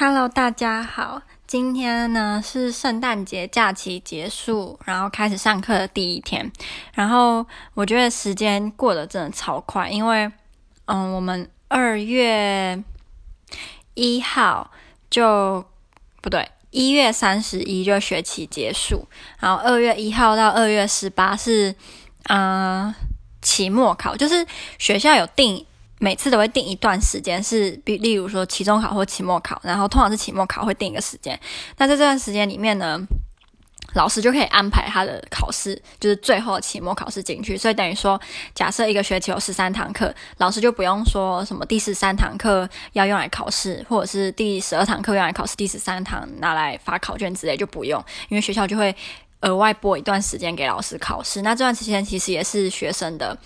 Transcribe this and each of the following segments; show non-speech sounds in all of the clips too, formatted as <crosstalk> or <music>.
Hello，大家好。今天呢是圣诞节假期结束，然后开始上课的第一天。然后我觉得时间过得真的超快，因为嗯，我们二月一号就不对，一月三十一就学期结束，然后二月一号到二月十八是嗯期末考，就是学校有定。每次都会定一段时间，是比例如说期中考或期末考，然后通常是期末考会定一个时间。那在这段时间里面呢，老师就可以安排他的考试，就是最后期末考试进去。所以等于说，假设一个学期有十三堂课，老师就不用说什么第十三堂课要用来考试，或者是第十二堂课用来考试，第十三堂拿来发考卷之类就不用，因为学校就会额外拨一段时间给老师考试。那这段时间其实也是学生的。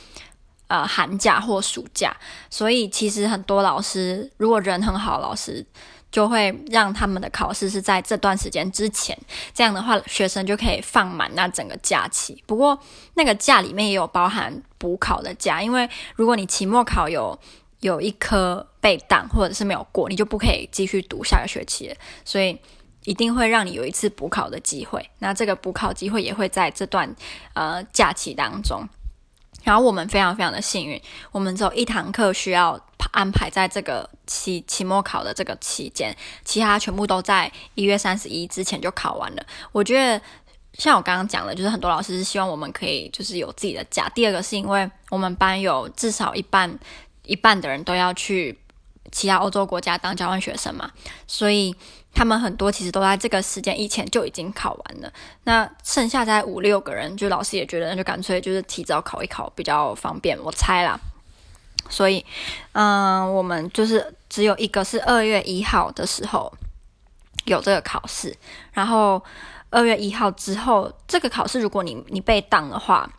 呃，寒假或暑假，所以其实很多老师，如果人很好，老师就会让他们的考试是在这段时间之前，这样的话，学生就可以放满那整个假期。不过，那个假里面也有包含补考的假，因为如果你期末考有有一科被挡或者是没有过，你就不可以继续读下个学期了，所以一定会让你有一次补考的机会。那这个补考机会也会在这段呃假期当中。然后我们非常非常的幸运，我们只有一堂课需要安排在这个期期末考的这个期间，其他全部都在一月三十一之前就考完了。我觉得像我刚刚讲的，就是很多老师是希望我们可以就是有自己的假。第二个是因为我们班有至少一半一半的人都要去其他欧洲国家当交换学生嘛，所以。他们很多其实都在这个时间以前就已经考完了，那剩下在五六个人，就老师也觉得那就干脆就是提早考一考比较方便，我猜啦。所以，嗯、我们就是只有一个是二月一号的时候有这个考试，然后二月一号之后这个考试，如果你你被挡的话。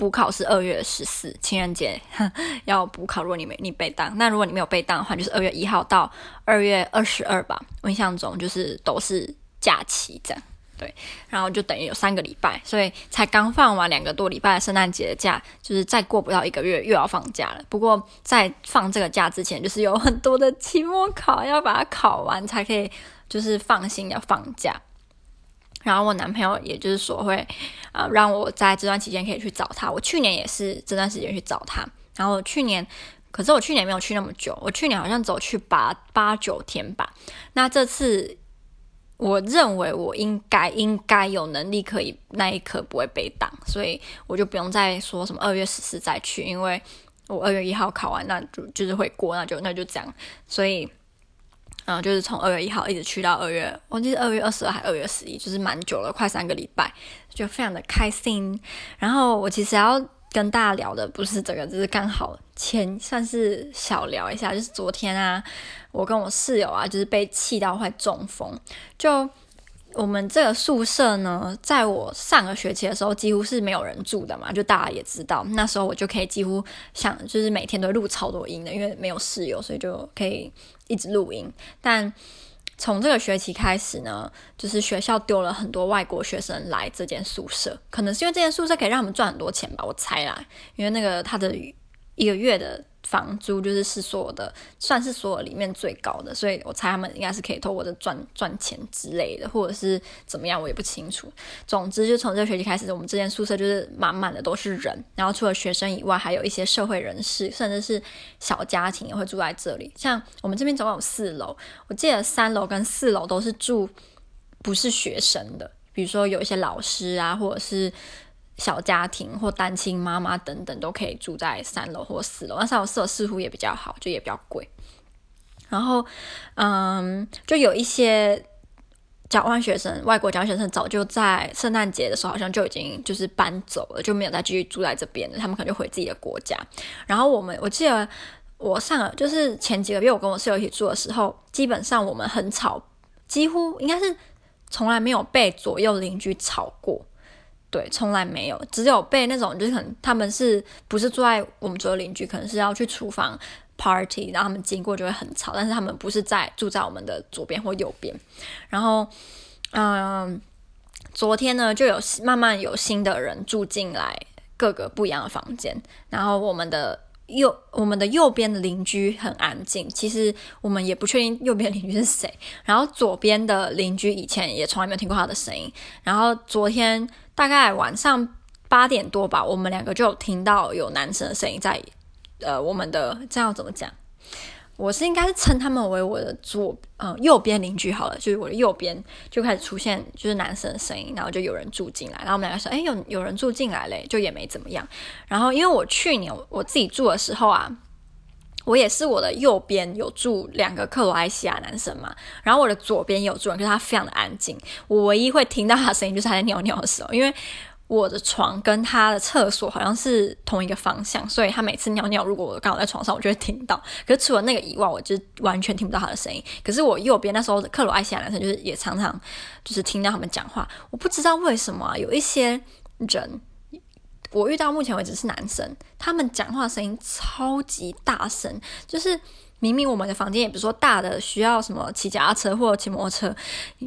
补考是二月十四，情人节 <laughs> 要补考。如果你没你被当，那如果你没有被当的话，就是二月一号到二月二十二吧。我印象中就是都是假期这样，对。然后就等于有三个礼拜，所以才刚放完两个多礼拜的圣诞节的假，就是再过不到一个月又要放假了。不过在放这个假之前，就是有很多的期末考要把它考完，才可以就是放心的放假。然后我男朋友也就是说会，呃，让我在这段期间可以去找他。我去年也是这段时间去找他。然后去年，可是我去年没有去那么久，我去年好像走去八八九天吧。那这次，我认为我应该应该有能力可以那一刻不会被挡，所以我就不用再说什么二月十四再去，因为我二月一号考完，那就就是会过，那就那就这样，所以。然后，就是从二月一号一直去到二月，我记得二月二十二还二月十一，就是蛮久了，快三个礼拜，就非常的开心。然后我其实要跟大家聊的不是这个，就是刚好前算是小聊一下，就是昨天啊，我跟我室友啊，就是被气到快中风，就。我们这个宿舍呢，在我上个学期的时候几乎是没有人住的嘛，就大家也知道，那时候我就可以几乎想，就是每天都录超多音的，因为没有室友，所以就可以一直录音。但从这个学期开始呢，就是学校丢了很多外国学生来这间宿舍，可能是因为这间宿舍可以让他们赚很多钱吧，我猜啦，因为那个他的一个月的。房租就是是所有的，算是所有里面最高的，所以我猜他们应该是可以透过这赚赚钱之类的，或者是怎么样，我也不清楚。总之，就从这个学期开始，我们这间宿舍就是满满的都是人，然后除了学生以外，还有一些社会人士，甚至是小家庭也会住在这里。像我们这边总共有四楼，我记得三楼跟四楼都是住不是学生的，比如说有一些老师啊，或者是。小家庭或单亲妈妈等等都可以住在三楼或四楼，那三楼四楼似乎也比较好，就也比较贵。然后，嗯，就有一些交换学生、外国交换学生早就在圣诞节的时候好像就已经就是搬走了，就没有再继续住在这边了。他们可能就回自己的国家。然后我们，我记得我上就是前几个月我跟我室友一起住的时候，基本上我们很吵，几乎应该是从来没有被左右邻居吵过。对，从来没有，只有被那种就是可能他们是不是住在我们左右邻居，可能是要去厨房 party，然后他们经过就会很吵，但是他们不是在住在我们的左边或右边。然后，嗯，昨天呢就有慢慢有新的人住进来各个不一样的房间，然后我们的右我们的右边的邻居很安静，其实我们也不确定右边邻居是谁。然后左边的邻居以前也从来没有听过他的声音。然后昨天大概晚上八点多吧，我们两个就听到有男生的声音在，呃，我们的这样怎么讲？我是应该是称他们为我的左呃右边邻居好了，就是我的右边就开始出现就是男生的声音，然后就有人住进来，然后我们两个说，哎，有有人住进来嘞，就也没怎么样。然后因为我去年我自己住的时候啊，我也是我的右边有住两个克罗埃西亚男生嘛，然后我的左边有住人，可是他非常的安静，我唯一会听到他的声音就是他在尿尿的时候，因为。我的床跟他的厕所好像是同一个方向，所以他每次尿尿，如果我刚好在床上，我就会听到。可是除了那个以外，我就完全听不到他的声音。可是我右边那时候克罗埃西亚男生就是也常常就是听到他们讲话，我不知道为什么，有一些人，我遇到目前为止是男生，他们讲话声音超级大声，就是。明明我们的房间也不是说大的需要什么骑脚踏车或者骑摩托车，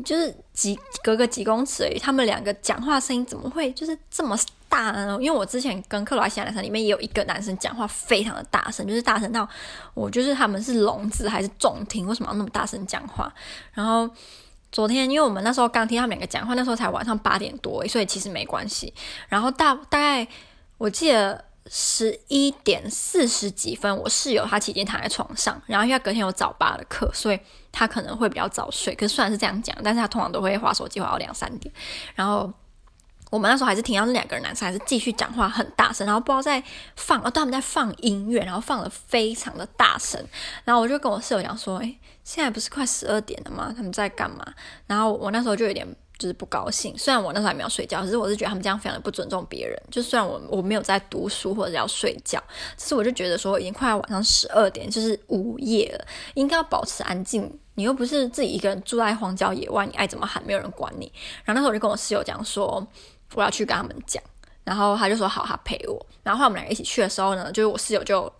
就是几隔个几公尺而已。他们两个讲话声音怎么会就是这么大呢？因为我之前跟克罗西亚男生里面也有一个男生讲话非常的大声，就是大声到我就是他们是聋子还是重听？为什么要那么大声讲话？然后昨天因为我们那时候刚听他们两个讲话，那时候才晚上八点多，所以其实没关系。然后大大概我记得。十一点四十几分，我室友他已经躺在床上，然后因为隔天有早八的课，所以他可能会比较早睡。可是虽然是这样讲，但是他通常都会划手机划到两三点。然后我们那时候还是听到那两个人男生还是继续讲话很大声，然后不知道在放，哦，他们在放音乐，然后放得非常的大声。然后我就跟我室友讲说：“诶，现在不是快十二点了吗？他们在干嘛？”然后我那时候就有点。就是不高兴，虽然我那时候还没有睡觉，可是我是觉得他们这样非常的不尊重别人。就虽然我我没有在读书或者要睡觉，只是我就觉得说已经快要晚上十二点，就是午夜了，应该要保持安静。你又不是自己一个人住在荒郊野外，你爱怎么喊，没有人管你。然后那时候我就跟我室友讲说，我要去跟他们讲，然后他就说好，他陪我。然后后我们两个一起去的时候呢，就是我室友就。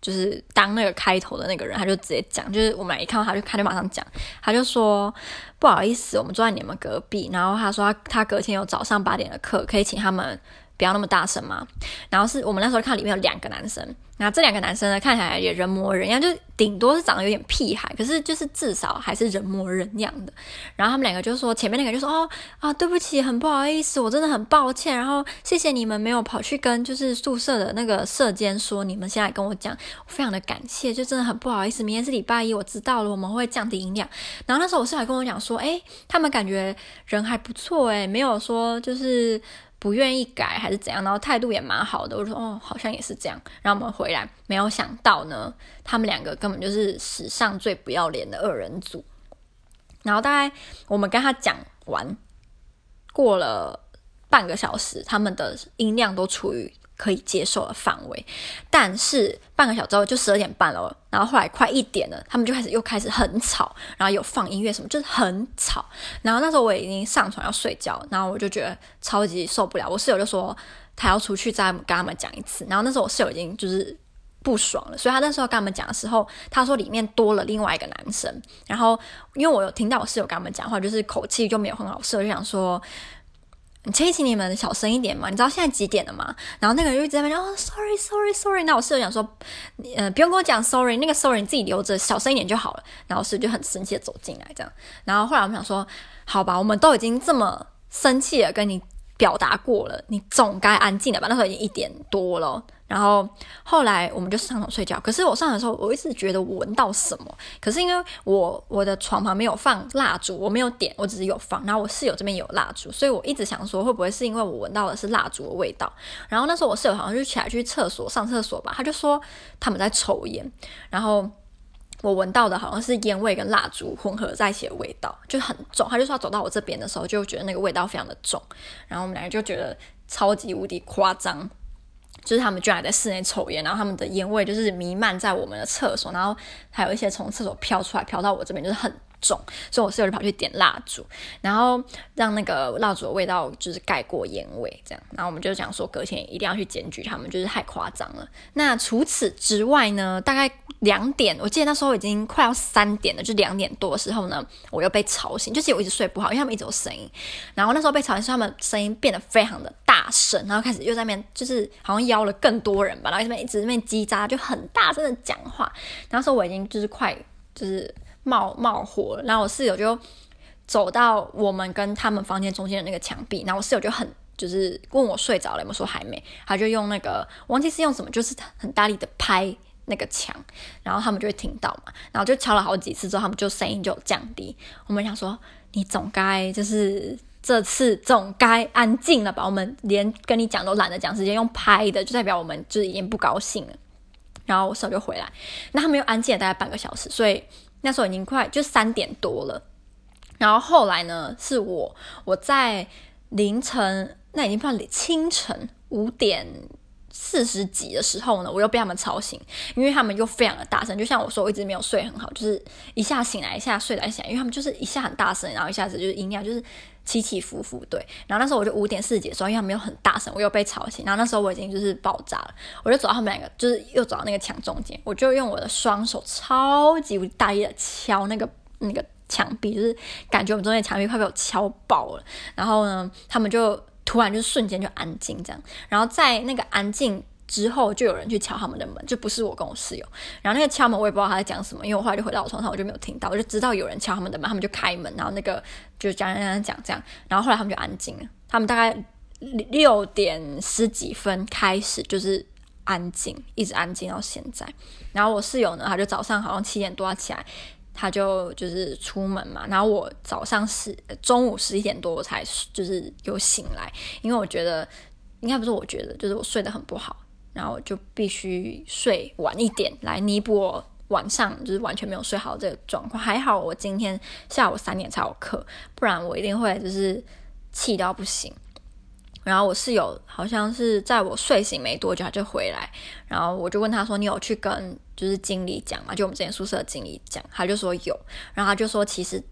就是当那个开头的那个人，他就直接讲，就是我们俩一看到他就他就马上讲，他就说不好意思，我们坐在你们隔壁，然后他说他他隔天有早上八点的课，可以请他们。不要那么大声嘛。然后是我们那时候看里面有两个男生，然后这两个男生呢看起来也人模人样，就顶多是长得有点屁孩，可是就是至少还是人模人样的。然后他们两个就说，前面那个就说哦啊对不起，很不好意思，我真的很抱歉。然后谢谢你们没有跑去跟就是宿舍的那个舍监说，你们现在跟我讲，我非常的感谢，就真的很不好意思。明天是礼拜一，我知道了，我们会降低音量。然后那时候我室友跟我讲说，哎，他们感觉人还不错，哎，没有说就是。不愿意改还是怎样，然后态度也蛮好的。我说哦，好像也是这样。然后我们回来，没有想到呢，他们两个根本就是史上最不要脸的二人组。然后大概我们跟他讲完，过了半个小时，他们的音量都处于。可以接受的范围，但是半个小时后就十二点半了，然后后来快一点了，他们就开始又开始很吵，然后有放音乐什么，就是很吵。然后那时候我已经上床要睡觉，然后我就觉得超级受不了。我室友就说他要出去再跟他们讲一次。然后那时候我室友已经就是不爽了，所以他那时候跟他们讲的时候，他说里面多了另外一个男生。然后因为我有听到我室友跟他们讲话，就是口气就没有很好，室友就想说。你可以请你们小声一点嘛？你知道现在几点了吗？然后那个人就一直在那边哦，sorry，sorry，sorry。那我室友讲说，呃，不用跟我讲 sorry，那个 sorry 你自己留着，小声一点就好了。然后室友就很生气的走进来，这样。然后后来我们想说，好吧，我们都已经这么生气了，跟你表达过了，你总该安静了吧？那时候已经一点多了。然后后来我们就上床睡觉。可是我上床的时候，我一直觉得我闻到什么。可是因为我我的床旁边有放蜡烛，我没有点，我只是有放。然后我室友这边有蜡烛，所以我一直想说，会不会是因为我闻到的是蜡烛的味道？然后那时候我室友好像就起来去厕所上厕所吧，他就说他们在抽烟。然后我闻到的好像是烟味跟蜡烛混合在一起的味道，就很重。他就说要走到我这边的时候，就觉得那个味道非常的重。然后我们两个就觉得超级无敌夸张。就是他们居然还在室内抽烟，然后他们的烟味就是弥漫在我们的厕所，然后还有一些从厕所飘出来，飘到我这边，就是很重，所以我室友就跑去点蜡烛，然后让那个蜡烛的味道就是盖过烟味，这样。然后我们就讲说隔天一定要去检举他们，就是太夸张了。那除此之外呢，大概两点，我记得那时候已经快要三点了，就两点多的时候呢，我又被吵醒，就是我一直睡不好，因为他们一直有声音。然后那时候被吵醒，是他们声音变得非常的大声，然后开始又在那边就是好像邀了更多人吧，然后这边一直在那边叽喳，就很大声的讲话。那时候我已经就是快就是。冒 <laughs> 冒火了，然后我室友就走到我们跟他们房间中间的那个墙壁，然后我室友就很就是问我睡着了有没有，说还没，他就用那个忘记是用什么，就是很大力的拍那个墙，然后他们就会听到嘛，然后就敲了好几次之后，他们就声音就降低。我们想说，你总该就是这次总该安静了吧？我们连跟你讲都懒得讲，直接用拍的，就代表我们就是已经不高兴了。然后我室友就回来，那他们又安静了大概半个小时，所以。那时候已经快就三点多了，然后后来呢，是我我在凌晨，那已经快清晨五点四十几的时候呢，我又被他们吵醒，因为他们又非常的大声，就像我说，我一直没有睡很好，就是一下醒来，一下睡来醒来，因为他们就是一下很大声，然后一下子就是音量就是起起伏伏，对。然后那时候我就五点四十几的时候，因为他们又很大声，我又被吵醒，然后那时候我已经就是爆炸了，我就走到他们两个，就是又走到那个墙中间，我就用我的双手超级大力的敲那个那个墙壁，就是感觉我们中间墙壁快被我敲爆了。然后呢，他们就。突然就瞬间就安静这样，然后在那个安静之后，就有人去敲他们的门，就不是我跟我室友。然后那个敲门我也不知道他在讲什么，因为我后来就回到我床上，我就没有听到，我就知道有人敲他们的门，他们就开门，然后那个就讲讲讲讲这样，然后后来他们就安静了。他们大概六点十几分开始就是安静，一直安静到现在。然后我室友呢，他就早上好像七点多要起来。他就就是出门嘛，然后我早上十中午十一点多我才就是有醒来，因为我觉得应该不是我觉得，就是我睡得很不好，然后就必须睡晚一点来弥补我晚上就是完全没有睡好这个状况。还好我今天下午三点才有课，不然我一定会就是气到不行。然后我室友好像是在我睡醒没多久他就回来，然后我就问他说：“你有去跟就是经理讲吗？就我们之前宿舍的经理讲。”他就说有，然后他就说其实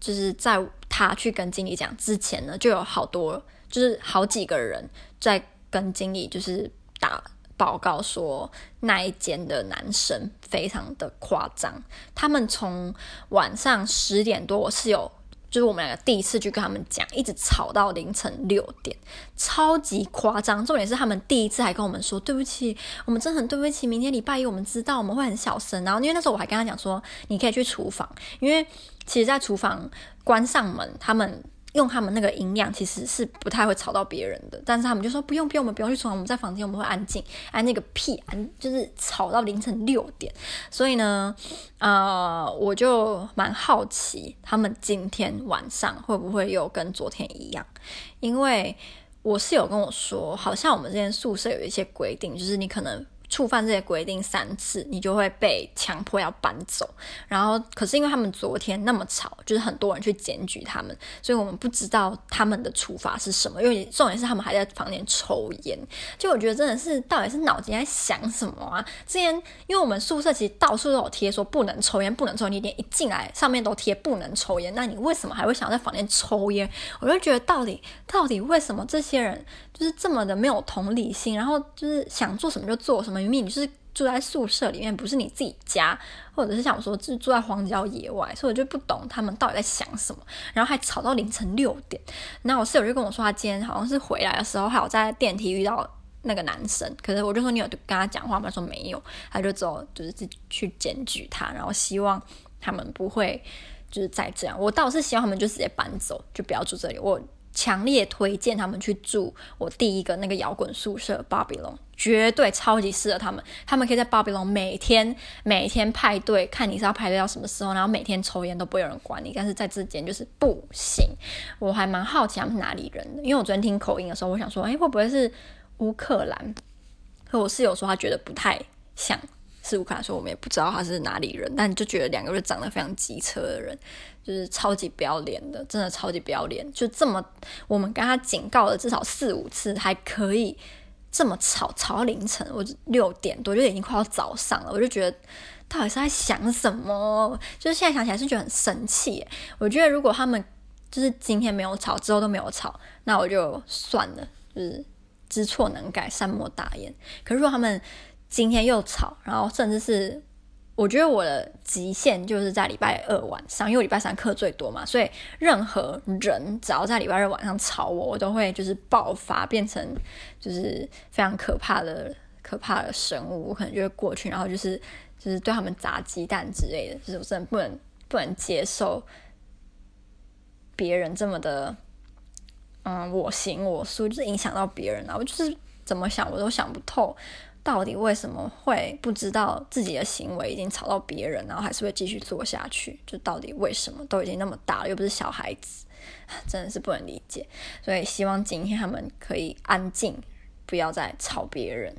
就是在他去跟经理讲之前呢，就有好多就是好几个人在跟经理就是打报告说那一间的男生非常的夸张，他们从晚上十点多，我室友。就是我们两个第一次去跟他们讲，一直吵到凌晨六点，超级夸张。重点是他们第一次还跟我们说对不起，我们真的很对不起。明天礼拜一我们知道我们会很小声。然后因为那时候我还跟他讲说，你可以去厨房，因为其实，在厨房关上门，他们。用他们那个音量其实是不太会吵到别人的，但是他们就说不用不用，我们不用去厨房，我们在房间我们会安静，安那个屁安，就是吵到凌晨六点。所以呢，呃，我就蛮好奇他们今天晚上会不会又跟昨天一样，因为我室友跟我说，好像我们这边宿舍有一些规定，就是你可能。触犯这些规定三次，你就会被强迫要搬走。然后，可是因为他们昨天那么吵，就是很多人去检举他们，所以我们不知道他们的处罚是什么。因为重点是他们还在房间抽烟，就我觉得真的是到底是脑筋在想什么啊？之前因为我们宿舍其实到处都有贴说不能抽烟，不能抽烟，你连一进来上面都贴不能抽烟，那你为什么还会想在房间抽烟？我就觉得到底到底为什么这些人就是这么的没有同理心，然后就是想做什么就做什么。明明你就是住在宿舍里面，不是你自己家，或者是像我说，是住在荒郊野外，所以我就不懂他们到底在想什么，然后还吵到凌晨六点。那我室友就跟我说，他今天好像是回来的时候，还有在电梯遇到那个男生，可是我就说你有跟他讲话吗？他说没有，他就走，就是去检举他，然后希望他们不会就是再这样。我倒是希望他们就直接搬走，就不要住这里。我。强烈推荐他们去住我第一个那个摇滚宿舍巴比龙绝对超级适合他们。他们可以在巴比龙每天每天派对，看你是要派对到什么时候，然后每天抽烟都不有人管你。但是在这间就是不行。我还蛮好奇他们是哪里人的，因为我昨天听口音的时候，我想说，哎，会不会是乌克兰？可我室友说他觉得不太像。是乌克兰说我们也不知道他是哪里人，但就觉得两个是长得非常机车的人，就是超级不要脸的，真的超级不要脸。就这么，我们跟他警告了至少四五次，还可以这么吵，吵到凌晨，我六点多就已经快要早上了，我就觉得到底是在想什么？就是现在想起来是觉得很生气。我觉得如果他们就是今天没有吵，之后都没有吵，那我就算了，就是知错能改，善莫大焉。可是如果他们今天又吵，然后甚至是。我觉得我的极限就是在礼拜二晚上，因为我礼拜三课最多嘛，所以任何人只要在礼拜二晚上吵我，我都会就是爆发，变成就是非常可怕的可怕的生物，我可能就会过去，然后就是就是对他们砸鸡蛋之类的，就是我真的不能不能接受别人这么的嗯我行我素，就是影响到别人啊，我就是怎么想我都想不透。到底为什么会不知道自己的行为已经吵到别人，然后还是会继续做下去？就到底为什么？都已经那么大了，又不是小孩子，<laughs> 真的是不能理解。所以希望今天他们可以安静，不要再吵别人。